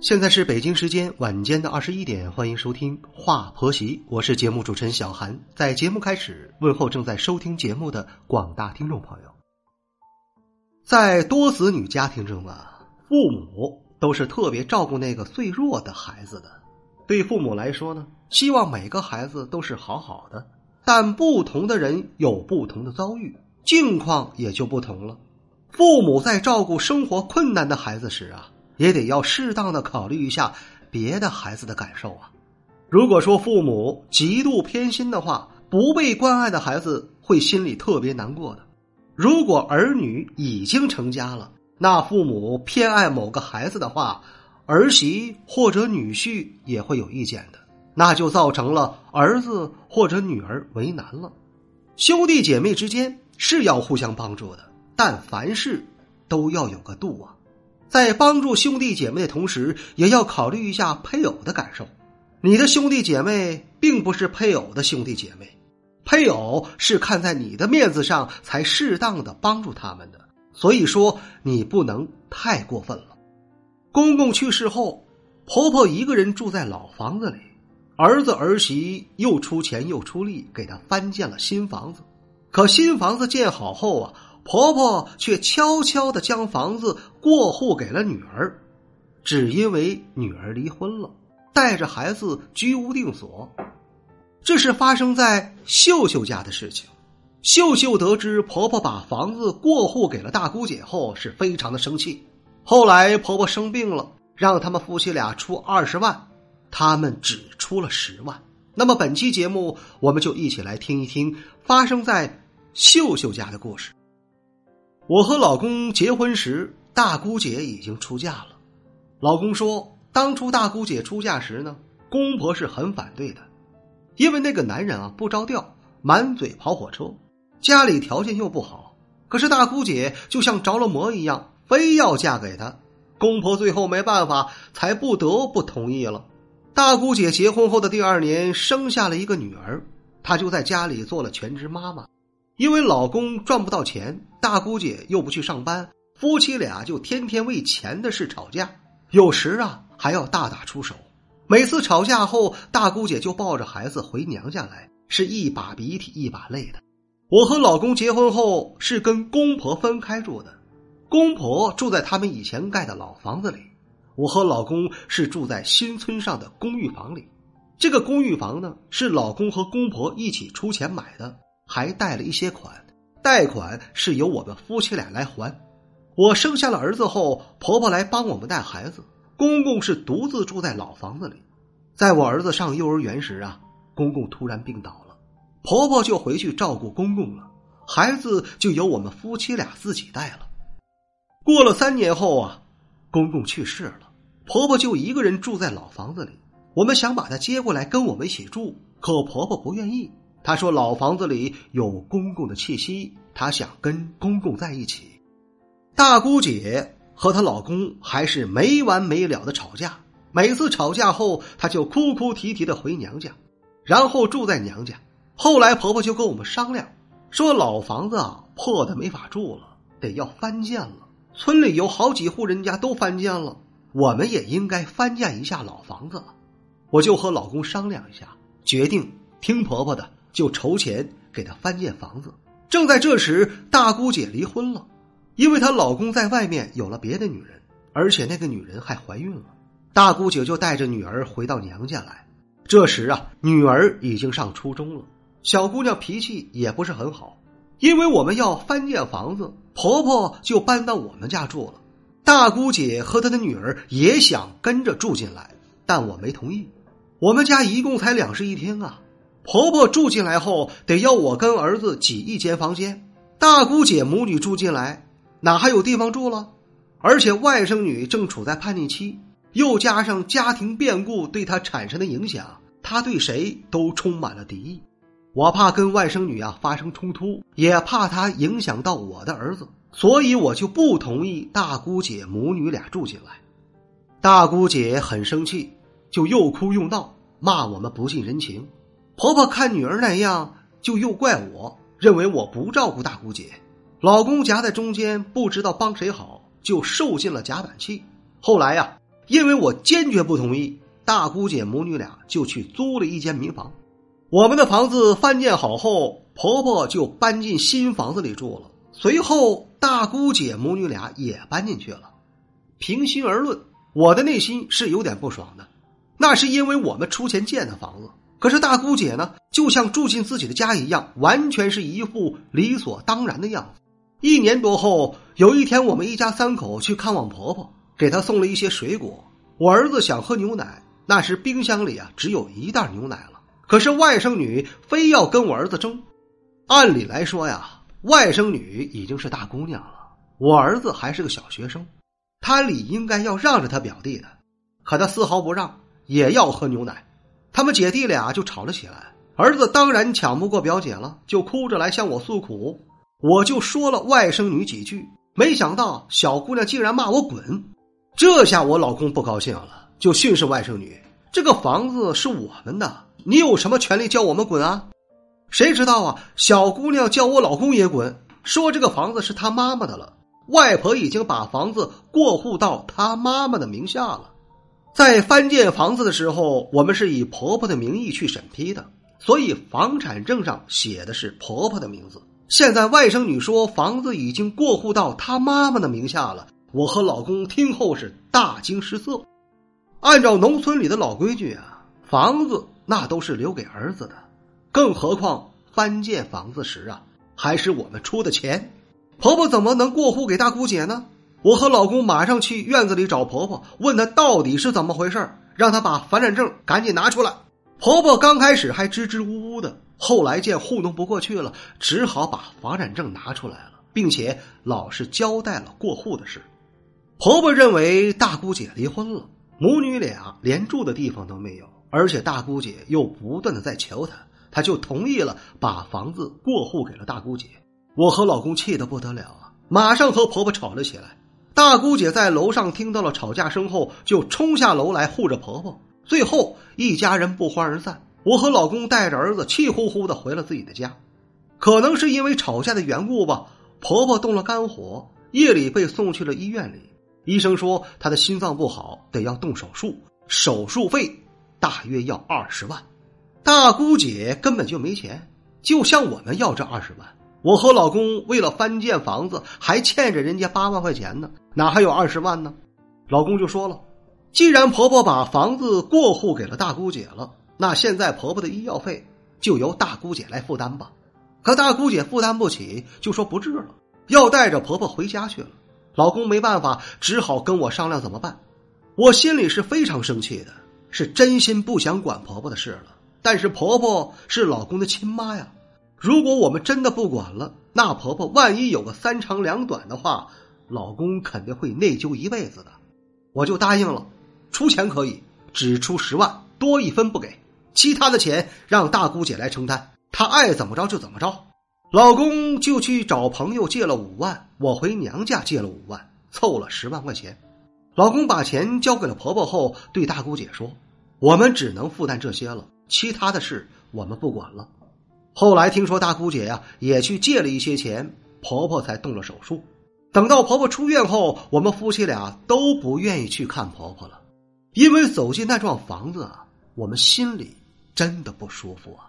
现在是北京时间晚间的二十一点，欢迎收听《话婆媳》，我是节目主持人小韩。在节目开始，问候正在收听节目的广大听众朋友。在多子女家庭中啊，父母都是特别照顾那个最弱的孩子的。对父母来说呢，希望每个孩子都是好好的，但不同的人有不同的遭遇，境况也就不同了。父母在照顾生活困难的孩子时啊。也得要适当的考虑一下别的孩子的感受啊。如果说父母极度偏心的话，不被关爱的孩子会心里特别难过的。如果儿女已经成家了，那父母偏爱某个孩子的话，儿媳或者女婿也会有意见的，那就造成了儿子或者女儿为难了。兄弟姐妹之间是要互相帮助的，但凡事都要有个度啊。在帮助兄弟姐妹的同时，也要考虑一下配偶的感受。你的兄弟姐妹并不是配偶的兄弟姐妹，配偶是看在你的面子上才适当的帮助他们的。所以说，你不能太过分了。公公去世后，婆婆一个人住在老房子里，儿子儿媳又出钱又出力给她翻建了新房子。可新房子建好后啊。婆婆却悄悄的将房子过户给了女儿，只因为女儿离婚了，带着孩子居无定所。这是发生在秀秀家的事情。秀秀得知婆婆把房子过户给了大姑姐后，是非常的生气。后来婆婆生病了，让他们夫妻俩出二十万，他们只出了十万。那么本期节目，我们就一起来听一听发生在秀秀家的故事。我和老公结婚时，大姑姐已经出嫁了。老公说，当初大姑姐出嫁时呢，公婆是很反对的，因为那个男人啊不着调，满嘴跑火车，家里条件又不好。可是大姑姐就像着了魔一样，非要嫁给他。公婆最后没办法，才不得不同意了。大姑姐结婚后的第二年，生下了一个女儿，她就在家里做了全职妈妈。因为老公赚不到钱，大姑姐又不去上班，夫妻俩就天天为钱的事吵架，有时啊还要大打出手。每次吵架后，大姑姐就抱着孩子回娘家来，是一把鼻涕一把泪的。我和老公结婚后是跟公婆分开住的，公婆住在他们以前盖的老房子里，我和老公是住在新村上的公寓房里。这个公寓房呢，是老公和公婆一起出钱买的。还贷了一些款，贷款是由我们夫妻俩来还。我生下了儿子后，婆婆来帮我们带孩子，公公是独自住在老房子里。在我儿子上幼儿园时啊，公公突然病倒了，婆婆就回去照顾公公了，孩子就由我们夫妻俩自己带了。过了三年后啊，公公去世了，婆婆就一个人住在老房子里。我们想把她接过来跟我们一起住，可婆婆不愿意。她说：“老房子里有公公的气息，她想跟公公在一起。”大姑姐和她老公还是没完没了的吵架，每次吵架后，她就哭哭啼啼的回娘家，然后住在娘家。后来婆婆就跟我们商量，说老房子啊破的没法住了，得要翻建了。村里有好几户人家都翻建了，我们也应该翻建一下老房子了。我就和老公商量一下，决定听婆婆的。就筹钱给她翻建房子。正在这时，大姑姐离婚了，因为她老公在外面有了别的女人，而且那个女人还怀孕了。大姑姐就带着女儿回到娘家来。这时啊，女儿已经上初中了，小姑娘脾气也不是很好。因为我们要翻建房子，婆婆就搬到我们家住了。大姑姐和她的女儿也想跟着住进来，但我没同意。我们家一共才两室一厅啊。婆婆住进来后，得要我跟儿子挤一间房间。大姑姐母女住进来，哪还有地方住了？而且外甥女正处在叛逆期，又加上家庭变故对她产生的影响，她对谁都充满了敌意。我怕跟外甥女啊发生冲突，也怕她影响到我的儿子，所以我就不同意大姑姐母女俩住进来。大姑姐很生气，就又哭又闹，骂我们不近人情。婆婆看女儿那样，就又怪我，认为我不照顾大姑姐。老公夹在中间，不知道帮谁好，就受尽了夹板气。后来呀，因为我坚决不同意，大姑姐母女俩就去租了一间民房。我们的房子翻建好后，婆婆就搬进新房子里住了。随后，大姑姐母女俩也搬进去了。平心而论，我的内心是有点不爽的。那是因为我们出钱建的房子，可是大姑姐呢，就像住进自己的家一样，完全是一副理所当然的样子。一年多后，有一天，我们一家三口去看望婆婆，给她送了一些水果。我儿子想喝牛奶，那时冰箱里啊只有一袋牛奶了。可是外甥女非要跟我儿子争，按理来说呀，外甥女已经是大姑娘了，我儿子还是个小学生，他理应该要让着他表弟的，可他丝毫不让，也要喝牛奶，他们姐弟俩就吵了起来。儿子当然抢不过表姐了，就哭着来向我诉苦，我就说了外甥女几句，没想到小姑娘竟然骂我滚，这下我老公不高兴了，就训斥外甥女：“这个房子是我们的。”你有什么权利叫我们滚啊？谁知道啊？小姑娘叫我老公也滚，说这个房子是她妈妈的了。外婆已经把房子过户到她妈妈的名下了。在翻建房子的时候，我们是以婆婆的名义去审批的，所以房产证上写的是婆婆的名字。现在外甥女说房子已经过户到她妈妈的名下了，我和老公听后是大惊失色。按照农村里的老规矩啊，房子。那都是留给儿子的，更何况翻建房子时啊，还是我们出的钱，婆婆怎么能过户给大姑姐呢？我和老公马上去院子里找婆婆，问她到底是怎么回事让她把房产证赶紧拿出来。婆婆刚开始还支支吾吾的，后来见糊弄不过去了，只好把房产证拿出来了，并且老实交代了过户的事。婆婆认为大姑姐离婚了，母女俩连住的地方都没有。而且大姑姐又不断的在求她，她就同意了，把房子过户给了大姑姐。我和老公气得不得了啊，马上和婆婆吵了起来。大姑姐在楼上听到了吵架声后，就冲下楼来护着婆婆。最后一家人不欢而散。我和老公带着儿子气呼呼的回了自己的家。可能是因为吵架的缘故吧，婆婆动了肝火，夜里被送去了医院里。医生说她的心脏不好，得要动手术，手术费。大约要二十万，大姑姐根本就没钱，就向我们要这二十万。我和老公为了翻建房子，还欠着人家八万块钱呢，哪还有二十万呢？老公就说了，既然婆婆把房子过户给了大姑姐了，那现在婆婆的医药费就由大姑姐来负担吧。可大姑姐负担不起，就说不治了，要带着婆婆回家去了。老公没办法，只好跟我商量怎么办。我心里是非常生气的。是真心不想管婆婆的事了，但是婆婆是老公的亲妈呀。如果我们真的不管了，那婆婆万一有个三长两短的话，老公肯定会内疚一辈子的。我就答应了，出钱可以，只出十万，多一分不给，其他的钱让大姑姐来承担，她爱怎么着就怎么着。老公就去找朋友借了五万，我回娘家借了五万，凑了十万块钱。老公把钱交给了婆婆后，对大姑姐说：“我们只能负担这些了，其他的事我们不管了。”后来听说大姑姐呀也去借了一些钱，婆婆才动了手术。等到婆婆出院后，我们夫妻俩都不愿意去看婆婆了，因为走进那幢房子啊，我们心里真的不舒服啊。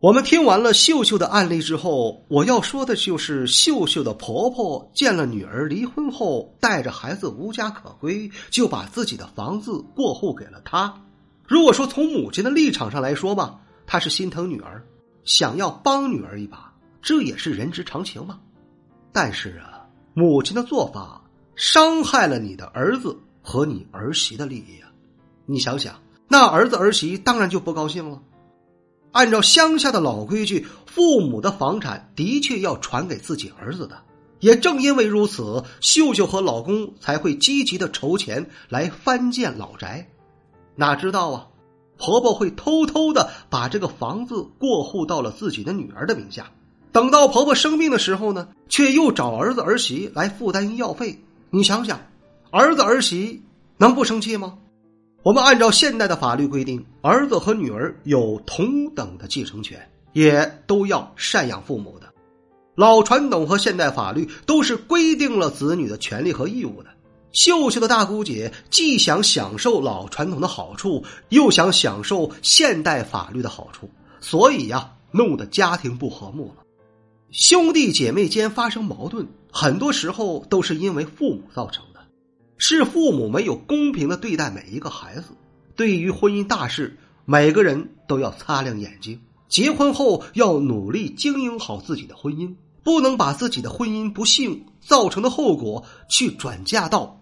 我们听完了秀秀的案例之后，我要说的就是秀秀的婆婆见了女儿离婚后，带着孩子无家可归，就把自己的房子过户给了她。如果说从母亲的立场上来说吧，她是心疼女儿，想要帮女儿一把，这也是人之常情嘛。但是啊，母亲的做法伤害了你的儿子和你儿媳的利益啊！你想想，那儿子儿媳当然就不高兴了。按照乡下的老规矩，父母的房产的确要传给自己儿子的。也正因为如此，秀秀和老公才会积极的筹钱来翻建老宅。哪知道啊，婆婆会偷偷的把这个房子过户到了自己的女儿的名下。等到婆婆生病的时候呢，却又找儿子儿媳来负担医药费。你想想，儿子儿媳能不生气吗？我们按照现代的法律规定，儿子和女儿有同等的继承权，也都要赡养父母的。老传统和现代法律都是规定了子女的权利和义务的。秀秀的大姑姐既想享受老传统的好处，又想享受现代法律的好处，所以呀，弄得家庭不和睦了。兄弟姐妹间发生矛盾，很多时候都是因为父母造成的，是父母没有公平的对待每一个孩子。对于婚姻大事，每个人都要擦亮眼睛，结婚后要努力经营好自己的婚姻，不能把自己的婚姻不幸造成的后果去转嫁到。